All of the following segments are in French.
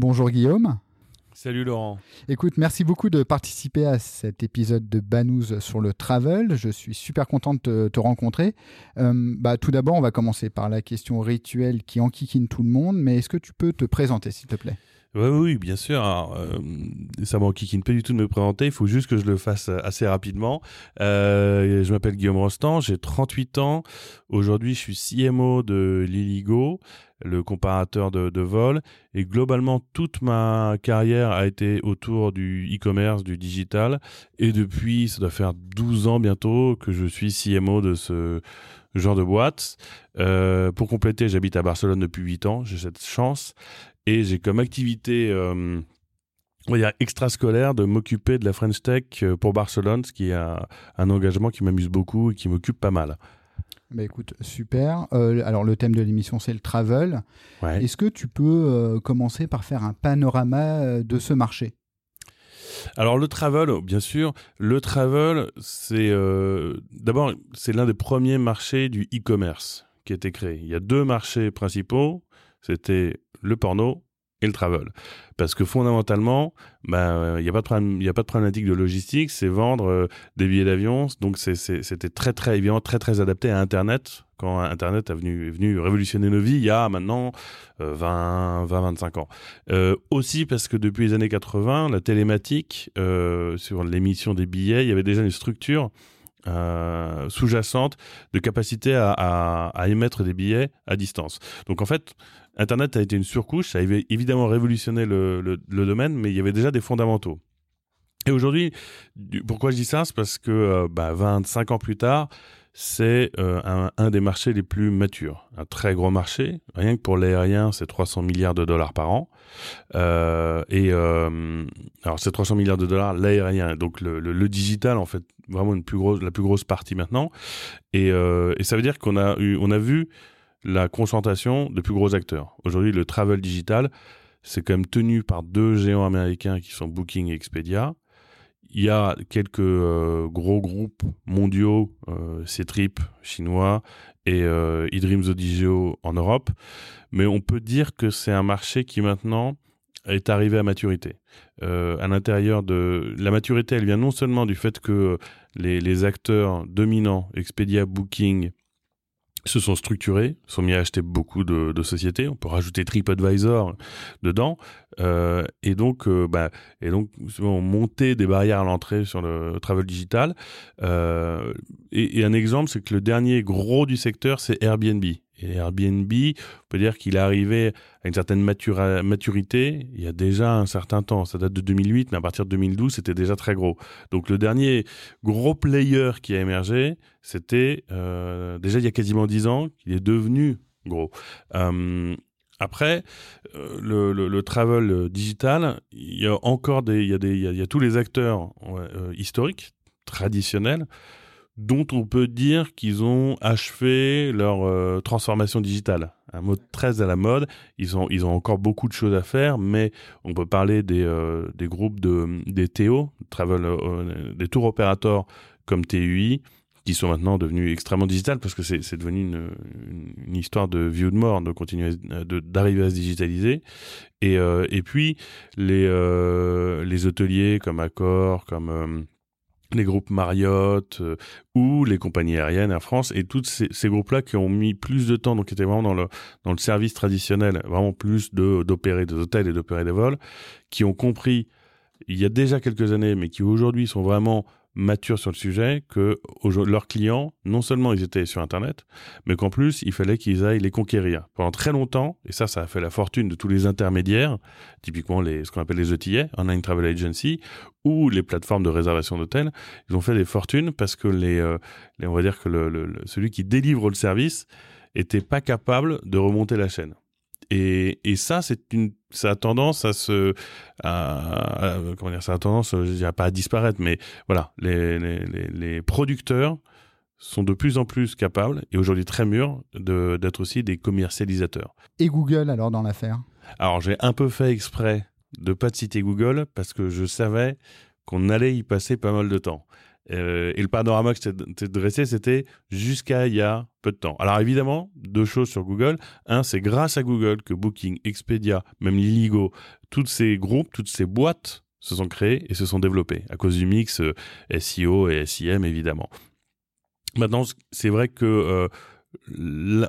Bonjour Guillaume. Salut Laurent. Écoute, merci beaucoup de participer à cet épisode de Banous sur le travel. Je suis super content de te, rencontrer. Euh, bah, tout d'abord, on va commencer par la question rituelle qui enquiquine tout le monde, mais est-ce que tu peux te présenter, s'il te plaît? Oui, oui, bien sûr. Alors, euh, ça m'enquiquine pas du tout de me présenter. Il faut juste que je le fasse assez rapidement. Euh, je m'appelle Guillaume Rostand, j'ai 38 ans. Aujourd'hui, je suis CMO de Liligo le comparateur de, vol. Et globalement, toute ma carrière a été autour du e-commerce, du digital. Et depuis, ça doit faire 12 ans bientôt que je suis CMO de ce genre de boîte. Euh, pour compléter, j'habite à Barcelone depuis 8 ans. J'ai cette chance. Et j'ai comme activité... Euh, on extrascolaire de m'occuper de la French Tech euh, pour Barcelone, ce qui est un engagement qui m'amuse beaucoup et qui m'occupe pas mal. Bah écoute, super. Euh, alors le thème de l'émission c'est le travel. Est-ce que tu peux euh, commencer par faire un panorama euh, de ce marché? Alors le travel, bien sûr, le travel, c'est d'abord c'est l'un des premiers marchés du e-commerce qui a été créé. Il y a deux marchés principaux, c'était le porno et le travel. Parce que fondamentalement, bah, il n'y a, pas de problème, y a pas de problématique de logistique, c'est vendre euh, des billets d'avion. Donc c'était très très très très adapté à Internet. Quand Internet est venu, est venu révolutionner nos vies, il y a maintenant 20, 20, 25 ans. Euh, aussi parce que depuis les années 80, la télématique, euh, sur l'émission des billets, il y avait déjà une structure euh, sous-jacente de capacité à, émettre des billets à distance. Donc en fait, Internet a été une surcouche, ça a évidemment révolutionné le, domaine, mais il y avait déjà des fondamentaux. Et aujourd'hui, pourquoi je dis ça? C'est parce que euh, bah, 25 ans plus tard, c'est euh, un, des marchés les plus matures. Un très gros marché. Rien que pour l'aérien, c'est 300 milliards de dollars par an. Euh, et euh, alors, c'est 300 milliards de dollars l'aérien. Donc, le, digital, en fait, vraiment la plus grosse partie maintenant. Et, et ça veut dire qu'on a, eu, on a vu la concentration de plus gros acteurs. Aujourd'hui, le travel digital, c'est quand même tenu par deux géants américains qui sont Booking et Expedia. Il y a quelques euh, gros groupes mondiaux, euh, Ctrip chinois et euh, eDreams en Europe, mais on peut dire que c'est un marché qui maintenant est arrivé à maturité. Euh, à l'intérieur de la maturité, elle vient non seulement du fait que les acteurs dominants, Expedia, Booking, se sont structurés, sont mis à acheter beaucoup de, sociétés. On peut rajouter TripAdvisor dedans, euh, et donc, euh, bah, et donc, on monté des barrières à l'entrée sur le travel digital. Euh, et, et, un exemple, c'est que le dernier gros du secteur, c'est Airbnb. Et Airbnb, on peut dire qu'il est arrivé à une certaine maturité il y a déjà un certain temps. Ça date de 2008, mais à partir de 2012, c'était déjà très gros. Donc le dernier gros player qui a émergé, c'était euh, déjà il y a quasiment 10 ans qu'il est devenu gros. Euh, après, euh, le, travel digital, il y a encore des, il y a des, il y a, tous les acteurs historiques, traditionnels, dont on peut dire qu'ils ont achevé leur euh, transformation digitale. Un mot très à la mode. Ils ont, ils ont encore beaucoup de choses à faire, mais on peut parler des, euh, des groupes de, des TO, euh, des tours opérateurs comme TUI, qui sont maintenant devenus extrêmement digitales parce que c'est devenu une, une, histoire de vie de mort de continuer d'arriver à se digitaliser et, et puis les les hôteliers comme Accor comme les groupes Marriott euh, ou les compagnies aériennes Air France et tous ces, groupes-là qui ont mis plus de temps, donc qui étaient vraiment dans le, dans le service traditionnel, vraiment plus de d'opérer des hôtels et d'opérer des vols, qui ont compris il y a déjà quelques années, mais qui aujourd'hui sont vraiment matures sur le sujet que leurs clients, non seulement ils étaient sur Internet, mais qu'en plus, il fallait qu'ils aillent les conquérir. Pendant très longtemps, et ça, ça a fait la fortune de tous les intermédiaires, typiquement les, ce qu'on appelle les ETA, Online Travel Agency, ou les plateformes de réservation d'hôtels, ils ont fait des fortunes parce que les, euh, on va dire que le, celui qui délivre le service était pas capable de remonter la chaîne. Et, et ça, c'est une, ça a tendance à se, à, à- comment dire, ça a tendance, je dirais pas à disparaître, mais voilà, les, les, les, les producteurs sont de plus en plus capables et aujourd'hui très mûrs de d'être aussi des commercialisateurs. Et Google alors dans l'affaire? Alors j'ai un peu fait exprès de pas de citer Google parce que je savais qu'on allait y passer pas mal de temps. Euh, et le panorama que je t'ai- dressé, c'était jusqu'à il y a peu de temps. Alors évidemment, deux choses sur Google. Un, c'est grâce à Google que Booking, Expedia, même Liligo, tous ces groupes, toutes ces boîtes se sont créées et se sont développées à cause du mix euh, SEO et SIM évidemment. Maintenant, c'est vrai que euh,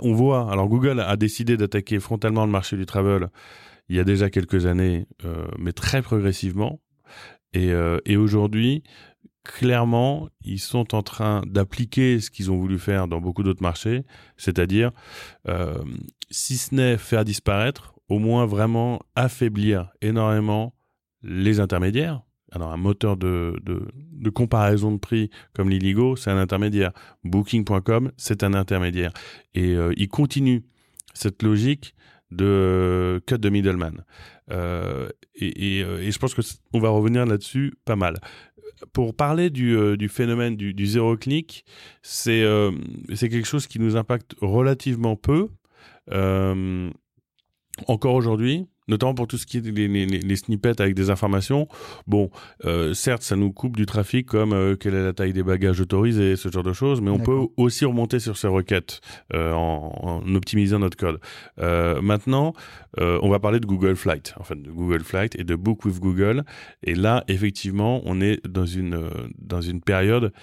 on voit. Alors Google a décidé d'attaquer frontalement le marché du travel il y a déjà quelques années, euh, mais très progressivement. Et aujourd'hui, clairement, ils sont en train d'appliquer ce qu'ils ont voulu faire dans beaucoup d'autres marchés, c'est-à-dire, euh, si ce n'est faire disparaître, au moins vraiment affaiblir énormément les intermédiaires. Alors un moteur de, de, comparaison de prix comme Liligo, c'est un intermédiaire. Booking.com, c'est un intermédiaire. Et euh, il continue cette logique de euh, cut de middleman. Euh, et, euh, et je pense que c- on va revenir là-dessus pas mal. Pour parler du, du phénomène du, zéro clic, c'est euh, quelque chose qui nous impacte relativement peu. Encore aujourd'hui, notamment pour tout ce qui est les, les, les snippets avec des informations. Bon, euh, certes, ça nous coupe du trafic comme euh, quelle est la taille des bagages autorisés, ce genre de choses, mais on peut aussi remonter sur ces requêtes euh, en, en optimisant notre code. Maintenant, on va parler de Google Flight, en fait, de Google Flight et de Book with Google. Et là, effectivement, on est dans une dans une période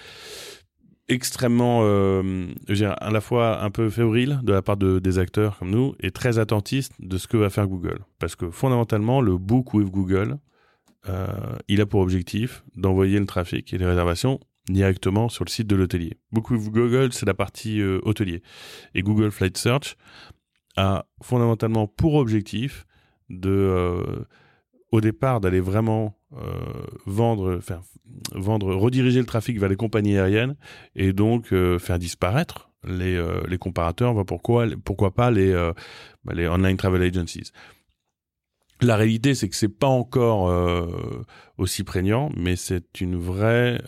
extrêmement, euh, je dirais, à la fois un peu fébrile de la part de, des acteurs comme nous et très attentiste de ce que va faire Google. Parce que fondamentalement, le Book with Google, euh, il a pour objectif d'envoyer le trafic et les réservations directement sur le site de l'hôtelier. Book with Google, c'est la partie euh, hôtelier. Et Google Flight Search a fondamentalement pour objectif de, au départ, d'aller vraiment euh, vendre, faire, vendre, rediriger le trafic vers les compagnies aériennes et donc euh, faire disparaître les, euh, les comparateurs. Bah, pourquoi, pourquoi pas les, bah, les online travel agencies. La réalité, c'est que c'est pas encore aussi prégnant, mais c'est une vraie,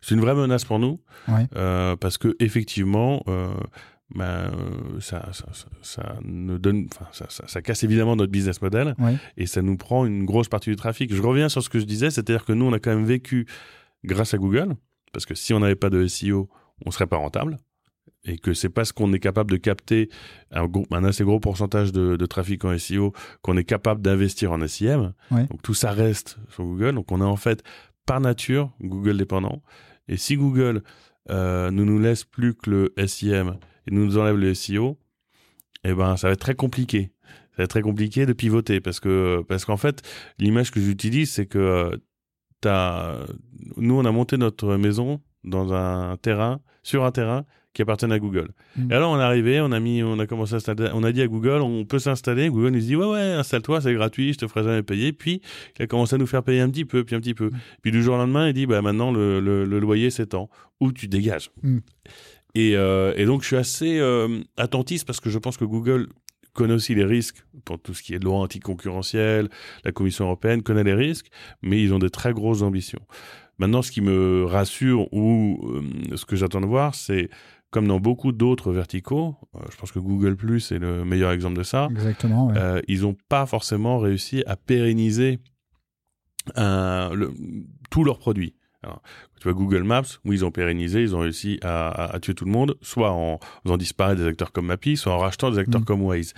c'est une vraie menace pour nous, Ouais. parce que effectivement, ben, euh, ça, ça, ça, ça ne donne, enfin, ça, ça, ça casse évidemment notre business model Ouais. et ça nous prend une grosse partie du trafic. Je reviens sur ce que je disais, c'est-à-dire que nous, on a quand même vécu grâce à Google, parce que si on n'avait pas de SEO, on serait pas rentable, et que c'est parce qu'on est capable de capter un, gros, un assez gros pourcentage de, de trafic en SEO qu'on est capable d'investir en SIM. Ouais. Donc tout ça reste sur Google. Donc on est en fait par nature Google dépendant. Et si Google euh, ne nous laisse plus que le SIM et nous enlève le SEO, eh ben ça va être très compliqué. Ça va être très compliqué de pivoter parce que parce qu'en fait l'image que j'utilise c'est que euh, t'as nous on a monté notre maison dans un terrain sur un terrain qui appartient à Google. Mm. Et alors on est arrivé, on a mis, on a commencé à installer, on a dit à Google, on peut s'installer. Google nous dit ouais ouais, installe-toi, c'est gratuit, je te ferai jamais payer. Puis il a commencé à nous faire payer un petit peu, puis un petit peu. Puis du jour au lendemain, il dit bah maintenant le, le, le loyer s'étend ou tu dégages. Mm. Et, euh, et donc je suis assez euh, attentiste parce que je pense que Google connaît aussi les risques pour tout ce qui est loi anticoncurrentielle, la Commission européenne connaît les risques, mais ils ont de très grosses ambitions. Maintenant, ce qui me rassure ou euh, ce que j'attends de voir, c'est comme dans beaucoup d'autres verticaux, euh, je pense que Google Plus est le meilleur exemple de ça, Exactement. ouais. euh, ils n'ont pas forcément réussi à pérenniser un- le- tous leurs produits. Alors, tu vois Google Maps, où ils ont pérennisé, ils ont réussi à, à- à tuer tout le monde, soit en faisant disparaître des acteurs comme Mappy, soit en rachetant des acteurs Mm. comme Waze.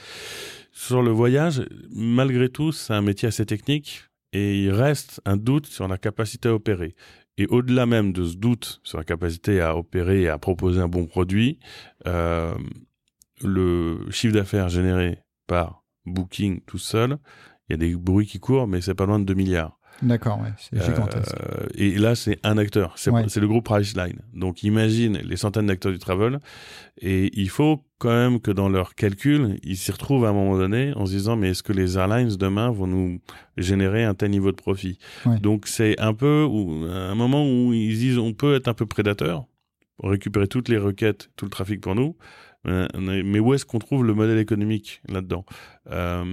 Sur le voyage, malgré tout, c'est un métier assez technique et il reste un doute sur la capacité à opérer. Et au-delà même de ce doute sur la capacité à opérer et à proposer un bon produit, euh, le chiffre d'affaires généré par Booking tout seul, il y a des bruits qui courent, mais c'est pas loin de 2 milliards. D'accord, ouais, c'est gigantesque. Euh, et là, c'est un acteur, c'est Ouais. le groupe Priceline. Donc imagine les centaines d'acteurs du travel, et il faut quand même que dans leurs calculs, ils s'y retrouvent à un moment donné en se disant mais est-ce que les airlines demain vont nous générer un tel niveau de profit? Ouais. Donc c'est un peu où, un moment où ils disent on peut être un peu prédateur récupérer toutes les requêtes, tout le trafic pour nous. Euh, mais où est-ce qu'on trouve le modèle économique là-dedans euh,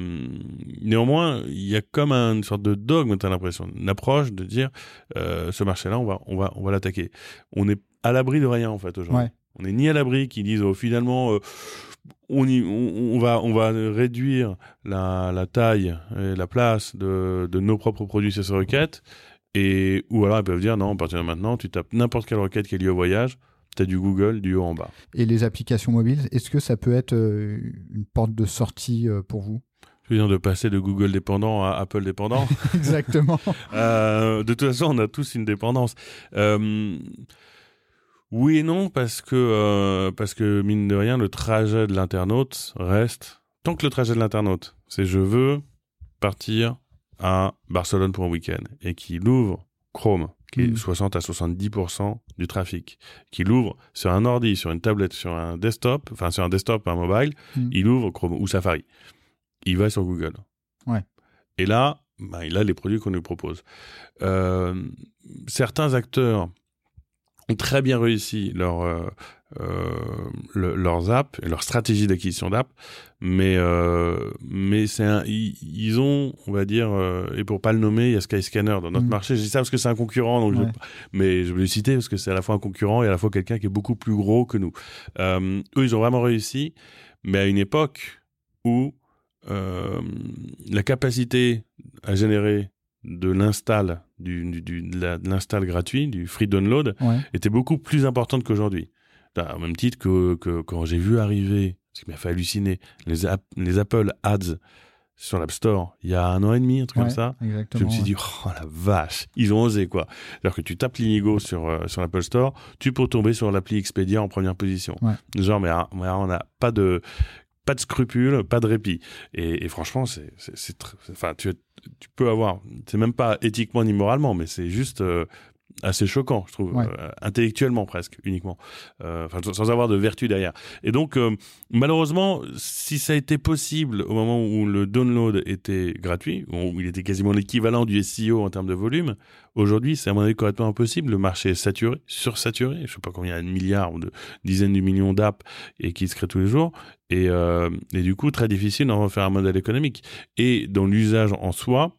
Néanmoins, il y a comme une sorte de dogme, as l'impression, une approche de dire euh, ce marché-là, on va, on va, on va l'attaquer. On est à l'abri de rien en fait aujourd'hui. On n'est ni à l'abri qui disent oh, finalement on, on, va, on va réduire la, la taille et la place de, de nos propres produits sur ces requêtes. Et, ou alors ils peuvent dire non, à partir de maintenant, tu tapes n'importe quelle requête qui est liée au voyage, tu as du Google du haut en bas. Et les applications mobiles, est-ce que ça peut être euh, une porte de sortie euh, pour vous? Je veux dire de passer de Google dépendant à Apple dépendant. Exactement. euh, de toute façon, on a tous une dépendance. Euh, oui et non, parce que, euh, parce que mine de rien, le trajet de l'internaute reste. Tant que le trajet de l'internaute, c'est je veux partir à Barcelone pour un week-end et qu'il ouvre Chrome, qui est 60 mm. à 70% du trafic, qu'il ouvre sur un ordi, sur une tablette, sur un desktop, enfin sur un desktop, un mobile, mm. il ouvre Chrome ou Safari. Il va sur Google. Ouais. Et là, bah, il a les produits qu'on lui propose. Euh, certains acteurs ont très bien réussi leur, euh, euh, leurs apps et leur stratégie d'acquisition d'app, mais euh, mais c'est ils, ont, on va dire, euh, et pour pas le nommer, il y a Skyscanner dans notre mm. marché. Je dis ça parce que c'est un concurrent, donc mais je vais le citer parce que c'est à la fois un concurrent et à la fois quelqu'un qui est beaucoup plus gros que nous. eux, ils ont vraiment réussi, mais à une époque où la capacité à générer de l'install du, du, de l'install gratuit, du free download, était beaucoup plus importante qu'aujourd'hui. Au même titre que, que quand j'ai vu arriver, ce qui m'a fait halluciner, les, les Apple Ads sur l'App Store il y a un an et demi, un truc comme ça. Je me suis dit, oh la vache, ils ont osé quoi. C'est-à-dire que tu tapes l'Inigo sur, euh, sur l'Apple Store, tu peux tomber sur l'appli Expedia en première position. Genre, mais, mais on n'a pas de pas de scrupules, pas de répit. Et, et franchement, c'est, c'est, enfin, tu, tu peux avoir, c'est même pas éthiquement ni moralement, mais c'est juste euh, assez choquant, je trouve, euh, intellectuellement presque uniquement, euh, sans avoir de vertu derrière. Et donc, euh, malheureusement, si ça a été possible au moment où le download était gratuit, où il était quasiment l'équivalent du SEO en termes de volume, aujourd'hui, c'est à mon avis complètement impossible. Le marché est saturé, sursaturé. Je sais pas combien de milliards ou de dizaines de millions d'apps et qui se créent tous les jours. Et, et du coup, très difficile d'en refaire un modèle économique. Et dans l'usage en soi,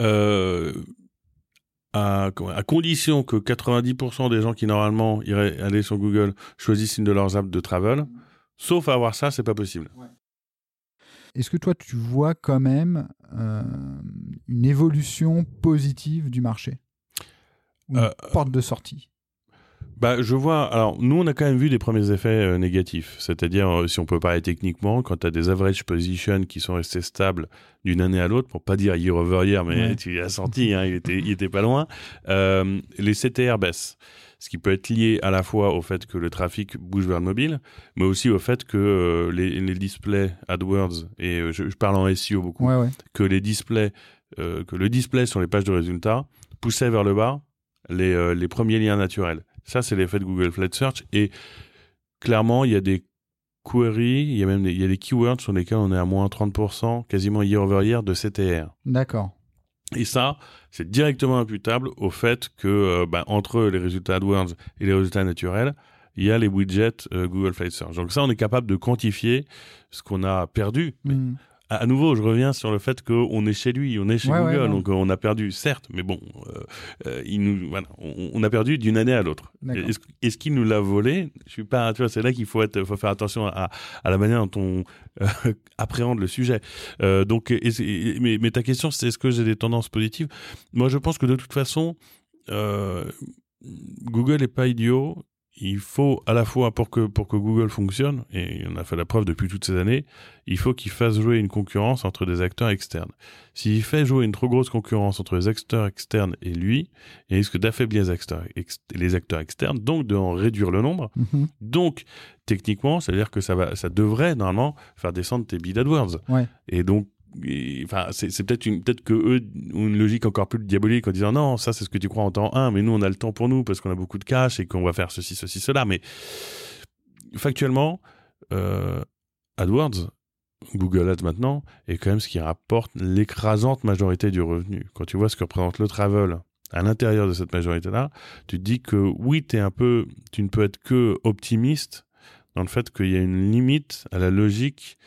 euh, à, à, condition que 90% des gens qui normalement iraient aller sur Google choisissent une de leurs apps de travel. Sauf à avoir ça, c'est pas possible. Est-ce que toi, tu vois quand même euh, une évolution positive du marché? Une euh, porte de sortie? Bah, je vois. Alors, nous, on a quand même vu des premiers effets euh, négatifs. C'est-à-dire, euh, si on peut parler techniquement, quand tu as des average positions qui sont restés stables d'une année à l'autre, pour pas dire year over year, mais tu l'as senti, hein, il, était, il était pas loin, euh, les CTR baissent. Ce qui peut être lié à la fois au fait que le trafic bouge vers le mobile, mais aussi au fait que les, les, displays AdWords, et je, je, parle en SEO beaucoup, ouais, ouais. que les displays, que le display sur les pages de résultats poussait vers le bas les, les premiers liens naturels. Ça, c'est l'effet de Google Flat Search. Et clairement, il y a des queries, il y a même des, il y a des keywords sur lesquels on est à moins 30%, quasiment year over year de CTR. D'accord. Et ça, c'est directement imputable au fait que euh, bah, entre les résultats AdWords et les résultats naturels, il y a les widgets euh, Google Flight Search. Donc ça, on est capable de quantifier ce qu'on a perdu. Hmm à nouveau, je reviens sur le fait qu'on est chez lui, on est chez Google, donc on a perdu, certes, mais bon, euh, euh, il nous, voilà, on, a perdu d'une année à l'autre. Est-ce qu'il nous l'a volé? Je suis pas, tu vois, c'est là qu'il faut être, faut faire attention à, à la manière dont on euh, appréhende le sujet. Euh, donc, mais, mais, ta question, c'est est-ce que j'ai des tendances positives? Moi, je pense que de toute façon, Google est pas idiot il faut à la fois pour que pour que Google fonctionne et on a fait la preuve depuis toutes ces années, il faut qu'il fasse jouer une concurrence entre des acteurs externes. S'il fait jouer une trop grosse concurrence entre les acteurs externes et lui, il risque d'affaiblir les acteurs les acteurs externes, donc d'en réduire le nombre. Mm-hmm. Donc techniquement, c'est à dire que ça va ça devrait normalement faire descendre tes bid AdWords. Ouais. Et donc enfin c'est peut-être une que eux ont une logique encore plus diabolique en disant non ça c'est ce que tu crois en temps 1 mais nous on a le temps pour nous parce qu'on a beaucoup de cash et qu'on va faire ceci ceci cela. Mais factuellement euh, AdWords Google Ads maintenant est quand même ce qui rapporte l'écrasante majorité du revenu. Quand tu vois ce que représente le travel à l'intérieur de cette majorité-là, tu te dis que oui, es un peu, tu ne peux être que optimiste dans le fait qu'il y a une limite à la logique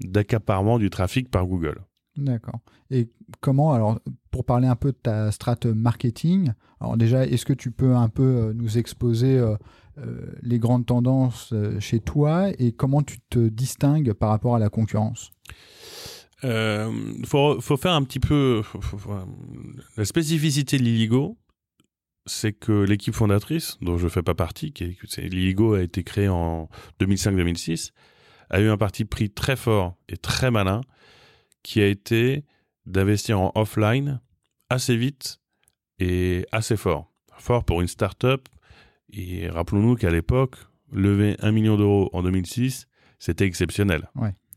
d'accaparement du trafic par Google. D'accord. Et comment, alors, pour parler un peu de ta strate marketing, alors déjà, est-ce que tu peux un peu euh, nous exposer euh, euh, les grandes tendances chez toi et comment tu te distingues par rapport à la concurrence? Il faut, faire un petit peu. la spécificité de l'Illigo, c'est que l'équipe fondatrice, dont je ne fais pas partie, qui l'Illigo a été créé en 2005-2006, a eu un parti pris très fort et très malin qui a été d'investir en offline assez vite et assez fort. Fort pour une start-up. Et rappelons-nous qu'à l'époque, lever un million d'euros en 2006, c'était exceptionnel.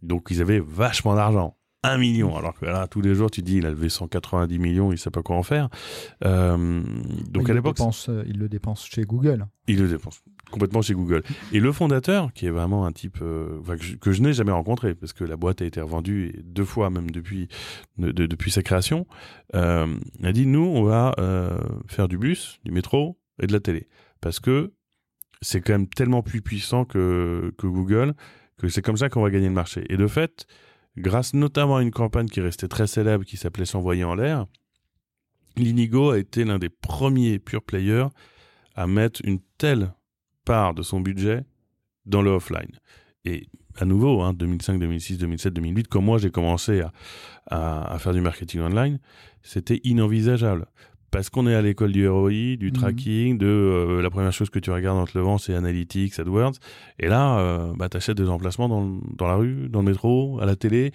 Donc ils avaient vachement d'argent. Un million, alors que là, tous les jours, tu dis, il a levé 190 millions, il sait pas quoi en faire. Euh, donc à l'époque, euh, il le dépense chez Google. Il le dépense complètement chez Google. Et le fondateur, qui est vraiment un type euh, que je, n'ai jamais rencontré, parce que la boîte a été revendue deux fois même depuis, depuis sa création, euh, a dit, nous, on va euh, faire du bus, du métro et de la télé. Parce que c'est quand même tellement plus puissant que, que Google, que c'est comme ça qu'on va gagner le marché. Et de fait, grâce notamment à une campagne qui restait très célèbre, qui s'appelait S'envoyer en l'air, Linigo a été l'un des premiers pure players à mettre une telle part de son budget dans le offline. Et à nouveau, hein, 2005, 2006, 2007, 2008, quand moi j'ai commencé à, faire du marketing online, c'était inenvisageable. Parce qu'on est à l'école du ROI, du mhm. tracking, de euh, la première chose que tu regardes en te levant, c'est Analytics, AdWords. Et là, euh, bah, tu achètes des emplacements dans, dans, la rue, dans le métro, à la télé.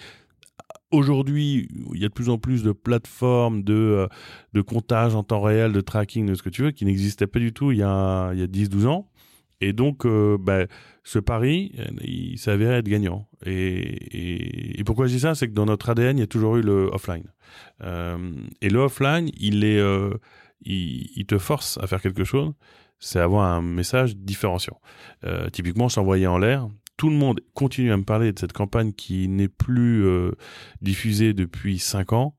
Aujourd'hui, il y a de plus en plus de plateformes de, euh, de comptage en temps réel, de tracking, de ce que tu veux, qui n'existaient pas du tout il y a, il y a 10-12 ans. Et donc, euh, bah, ce pari, il s'avérait être gagnant. Et, pourquoi je dis ça, c'est que dans notre ADN, il y a toujours eu le offline. Euh, et le offline, il euh, te force à faire quelque chose. C'est avoir un message différenciant. Euh, typiquement, s'envoyer en l'air. Tout le monde continue à me parler de cette campagne qui n'est plus euh, diffusée depuis 5 ans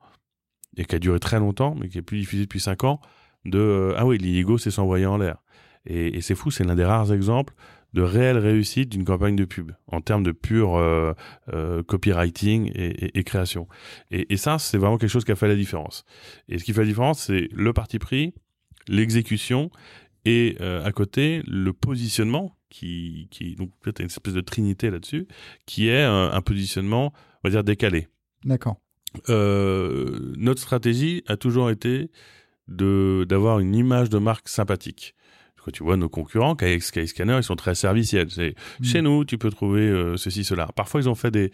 et qui a duré très longtemps, mais qui est plus diffusée depuis 5 ans. De ah oui, l'IGO, c'est s'envoyer en l'air. Et, c'est fou, c'est l'un des rares exemples de réelle réussite d'une campagne de pub en termes de pur euh, euh, copywriting et, création. Et, ça, c'est vraiment quelque chose qui a fait la différence. Et ce qui fait la différence, c'est le parti pris, l'exécution et euh, à côté le positionnement qui, qui donc peut-être une espèce de trinité là-dessus, qui est un, positionnement, on va dire décalé. D'accord. notre stratégie a toujours été de d'avoir une image de marque sympathique quand tu vois nos concurrents, Skyscanner, ils sont très serviciels. C'est mm. chez nous, tu peux trouver euh, ceci, cela. Parfois, ils ont fait des,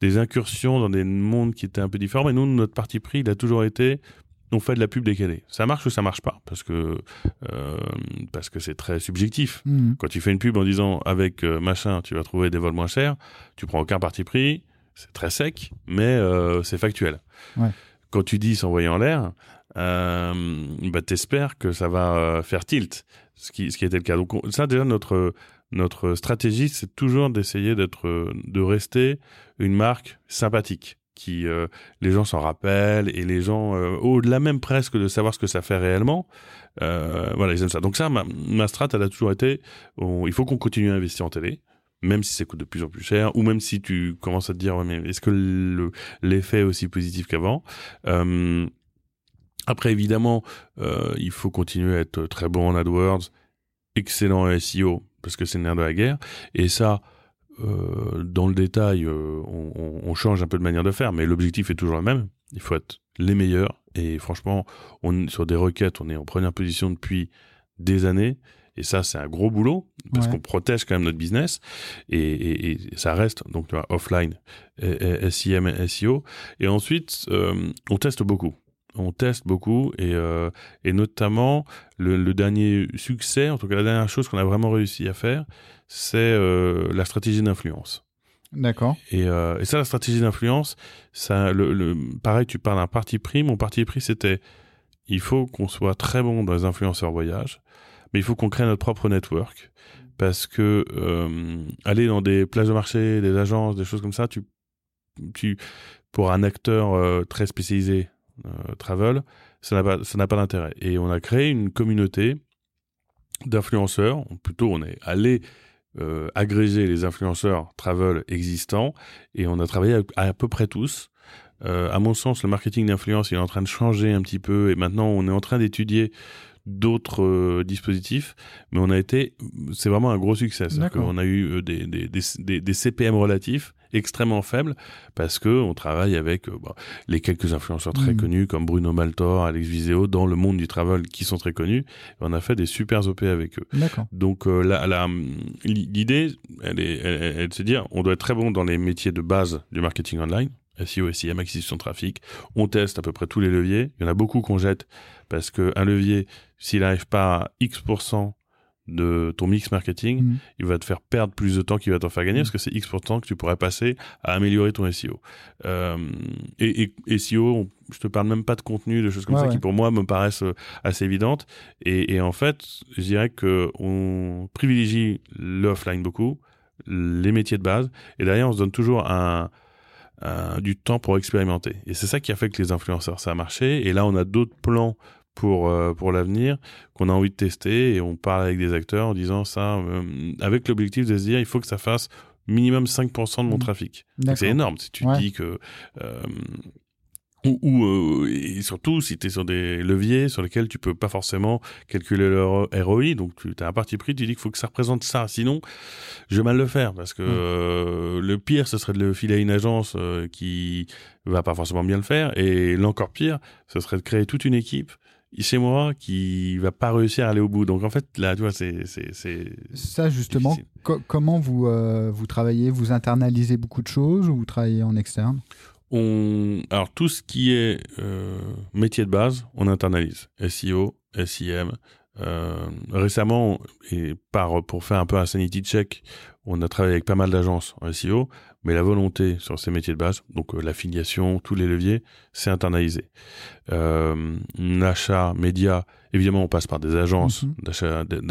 des incursions dans des mondes qui étaient un peu différents, mais nous, notre parti pris, il a toujours été on fait de la pub décalée. Ça marche ou ça marche pas? Parce que euh, parce que c'est très subjectif. Mm. Quand tu fais une pub en disant avec euh, machin, tu vas trouver des vols moins chers, tu prends aucun parti pris. C'est très sec, mais c'est factuel. Quand tu dis s'envoyer en l'air, bah, t'espères que ça va faire tilt ce qui, ce qui était le cas. Donc ça déjà notre stratégie, c'est toujours d'essayer de rester une marque sympathique, qui euh, les gens s'en rappellent et les gens, euh, au-delà même presque de savoir ce que ça fait réellement, euh, voilà, ils aiment ça. Donc ça, ma, ma strat, elle a toujours été, il faut qu'on continue à investir en télé, même si ça coûte de plus en plus cher, ou même si tu commences à te dire, est-ce que l'effet est aussi positif qu'avant après, évidemment, euh, il faut continuer à être très bon en AdWords, excellent en SEO, parce que c'est le nerf de la guerre. Et ça, euh, dans le détail, euh, on, on, change un peu de manière de faire, mais l'objectif est toujours le même. Il faut être les meilleurs. Et franchement, on, sur des requêtes, on est en première position depuis des années. Et ça, c'est un gros boulot parce qu'on protège quand même notre business et, et, et ça reste donc tu vois, offline, SIM, SEO. Et ensuite, euh, on teste beaucoup on teste beaucoup et, euh, et notamment le, dernier succès, en tout cas la dernière chose qu'on a vraiment réussi à faire, c'est euh, la stratégie d'influence. D'accord. Et, euh, et, ça, la stratégie d'influence, ça, le, le, pareil, tu parles d'un parti pris. Mon parti pris, c'était il faut qu'on soit très bon dans les influenceurs voyage, mais il faut qu'on crée notre propre network parce que aller dans des places de marché, des agences, des choses comme ça, tu, tu pour un acteur très spécialisé travel, ça n'a pas, ça n'a pas d'intérêt. Et on a créé une communauté d'influenceurs. Plutôt, on est allé euh, agréger les influenceurs travel existants et on a travaillé à, à peu près tous. Euh, à mon sens, le marketing d'influence il est en train de changer un petit peu et maintenant on est en train d'étudier d'autres euh, dispositifs, mais on a été, c'est vraiment un gros succès. On a eu euh, des, des, des, des, CPM relatifs extrêmement faibles parce que on travaille avec euh, bah, les quelques influenceurs très hmm. connus comme Bruno Maltor, Alex Viseo dans le monde du travel qui sont très connus. on a fait des super OP avec eux. Donc la, l'idée, elle est, elle, elle, se dire, on doit être très bon dans les métiers de base du marketing online. SEO, SEM, acquisition de trafic. On teste à peu près tous les leviers. Il y en a beaucoup qu'on jette parce qu'un levier, s'il n'arrive pas à X% de ton mix marketing, mm. il va te faire perdre plus de temps qu'il va t'en faire gagner mm. parce que c'est X que tu pourrais passer à améliorer ton SEO. Euh, et, et, SEO, je te parle même pas de contenu, de choses comme ça qui pour moi me paraissent euh, assez évidentes. Et, et en fait, je dirais que on privilégie l'offline beaucoup, les métiers de base, et derrière on se donne toujours un, du temps pour expérimenter. Et c'est ça qui a fait que les influenceurs, ça a marché. Et là, on a d'autres plans pour, euh, pour l'avenir qu'on a envie de tester et on parle avec des acteurs en disant ça, euh, avec l'objectif de se dire il faut que ça fasse minimum 5% de mon mmh. trafic. C'est énorme si tu dis que euh, ou, et surtout si tu es sur des leviers sur lesquels tu peux pas forcément calculer leur ROI, donc tu as un parti pris, tu dis qu'il faut que ça représente ça, sinon je vais mal le faire parce que mmh. le pire ce serait de le filer à une agence qui va pas forcément bien le faire et l'encore pire ce serait de créer toute une équipe chez moi qui va pas réussir à aller au bout. Donc en fait là tu vois c'est c'est ça justement comment vous vous travaillez, vous internalisez beaucoup de choses ou vous travaillez en externe? On, alors tout ce qui est euh, métier de base, on internalise. SEO, SIM. Euh, récemment, et par, pour faire un peu un sanity check, on a travaillé avec pas mal d'agences en SEO, mais la volonté sur ces métiers de base, donc euh, l'affiliation, tous les leviers, c'est internalisé. Euh, achat média, évidemment, on passe par des agences mhm.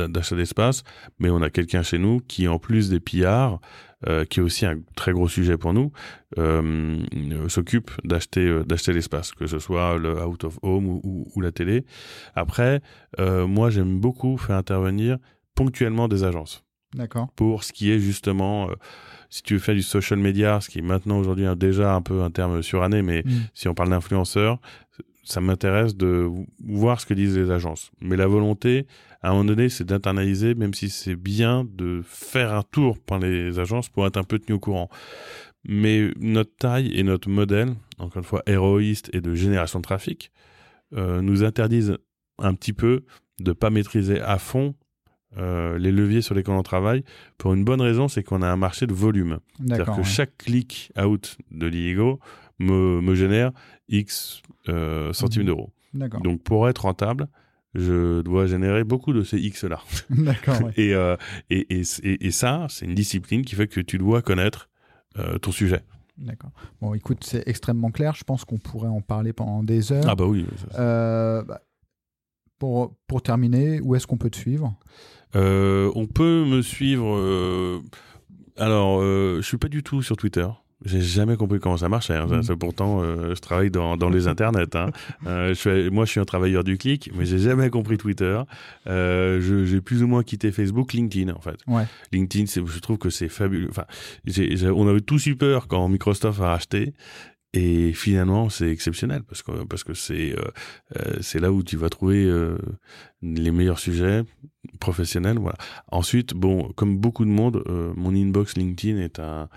d'achat d'espace, mais on a quelqu'un chez nous qui, en plus des pillards, euh, qui est aussi un très gros sujet pour nous, euh, s'occupe d'acheter d'acheter l'espace, que ce soit le out of home ou, ou, la télé. Après, moi j'aime beaucoup faire intervenir ponctuellement des agences. D'accord. Pour ce qui est justement si tu veux faire du social media, ce qui est maintenant aujourd'hui déjà un peu un terme suranné, mais mm. si on parle d'influenceurs, ça m'intéresse de voir ce que disent les agences. Mais la volonté, à un moment donné, c'est d'internaliser, même si c'est bien de faire un tour par les agences pour être un peu tenu au courant. Mais notre taille et notre modèle, encore une fois héroïste et de génération de trafic, euh, nous interdisent un petit peu de pas maîtriser à fond euh, les leviers sur lesquels on travaille pour une bonne raison, c'est qu'on a un marché de volume. C'est-à-dire que chaque clic out de l'IEGO me, me génère X euh, centimes mhm. d'euros. Donc pour être rentable, je dois générer beaucoup de ces X-là. D'accord. Euh, et, et, et, et, ça, c'est une discipline qui fait que tu dois connaître euh, ton sujet. D'accord. Bon, écoute, c'est extrêmement clair. Je pense qu'on pourrait en parler pendant des heures. Ah bah oui. Bah, pour, pour terminer, où est-ce qu'on peut te suivre? On peut me suivre... alors, je suis pas du tout sur Twitter. J'ai jamais compris comment ça marchait. Hein. Mm. pourtant, euh, je travaille dans, dans les internets. Hein. Euh, je moi, je suis un travailleur du clic, mais j'ai jamais compris Twitter. Euh, j'ai plus ou moins quitté Facebook, LinkedIn en fait. Ouais. LinkedIn, je trouve que c'est fabuleux. Enfin, on avait tous eu peur quand Microsoft a acheté. Et finalement, c'est exceptionnel parce que parce que c'est euh, euh c'est là où tu vas trouver euh, les meilleurs sujets professionnels. Voilà. Ensuite, bon, comme beaucoup de monde, mon inbox LinkedIn est un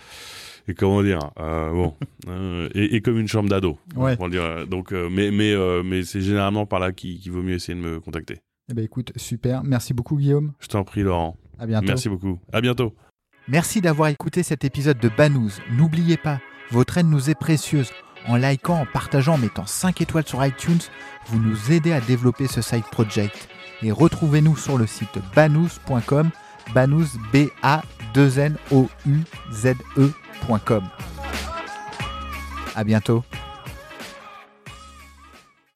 et comment dire bon et, comme une chambre d'ado ouais. dire donc mais mais mais c'est généralement par là qu'il vaut mieux essayer de me contacter. Eh ben écoute super. Merci beaucoup Guillaume. Je t'en prie Laurent. À bientôt. Merci beaucoup. À bientôt. Merci d'avoir écouté cet épisode de Banous. N'oubliez pas votre aide nous est précieuse. En likant en partageant en mettant 5 étoiles sur iTunes vous nous aidez à développer ce side project. Et retrouvez-nous sur le site banous.com banous b a 2 n o u z e à bientôt.